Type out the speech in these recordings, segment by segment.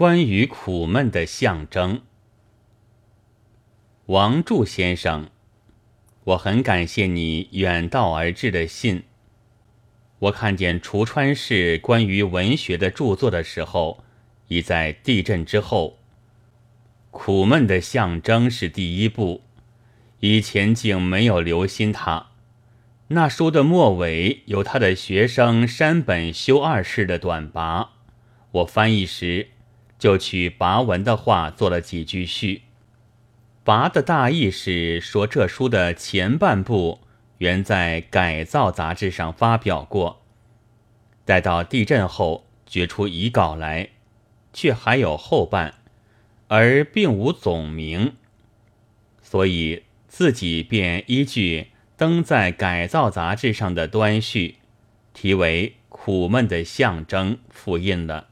关于苦闷的象征。王柱先生，我很感谢你远道而至的信。我看见橱川氏关于文学的著作的时候，已在地震之后。苦闷的象征是第一部，以前竟没有留心它。那书的末尾有他的学生山本修二世的短跋，我翻译时就取拔文的话做了几句序。拔的大意是说，这书的前半部原在《改造》杂志上发表过，待到地震后决出遗稿来，却还有后半，而并无总名，所以自己便依据。登在《改造》杂志上的端序，题为“苦闷的象征”复印了。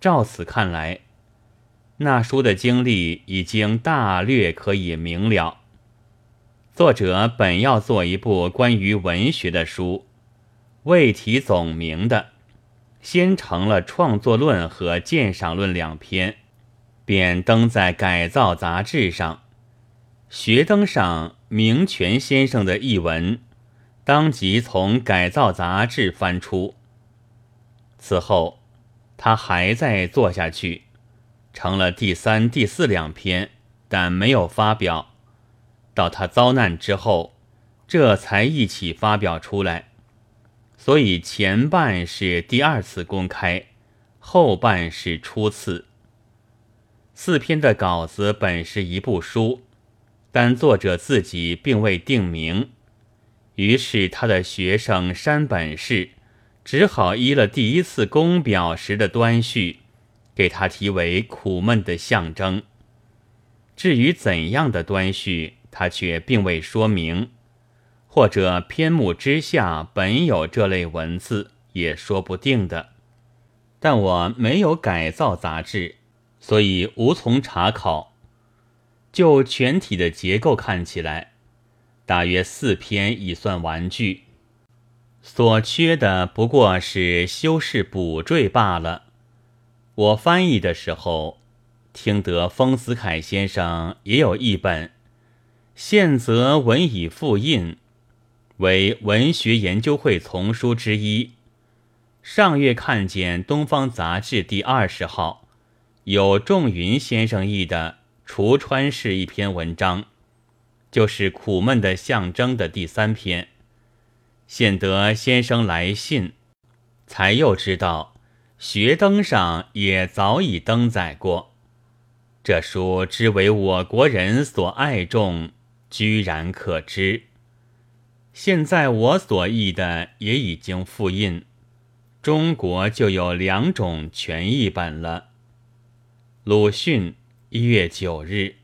照此看来，那书的经历已经大略可以明了。作者本要做一部关于文学的书，未提总名的，先成了创作论和鉴赏论两篇，便登在《改造》杂志上。学登上明泉先生的译文，当即从《改造》杂志翻出。此后，他还在做下去，成了第三、第四两篇，但没有发表。到他遭难之后，这才一起发表出来。所以前半是第二次公开，后半是初次。四篇的稿子本是一部书。但作者自己并未定名，于是他的学生山本氏只好依了第一次公表时的端序，给他题为“苦闷的象征”。至于怎样的端序，他却并未说明，或者篇目之下本有这类文字，也说不定的。但我没有改造杂志，所以无从查考。就全体的结构看起来，大约四篇已算完具，所缺的不过是修饰补缀罢了。我翻译的时候，听得丰子恺先生也有一本，现则文以复印，为文学研究会丛书之一。上月看见《东方杂志》第二十号，有仲云先生译的。橱川氏一篇文章，就是苦闷的象征的第三篇。现得先生来信，才又知道学登上也早已登载过。这书之为我国人所爱重，居然可知。现在我所译的也已经复印，中国就有两种全译本了。鲁迅。一月九日。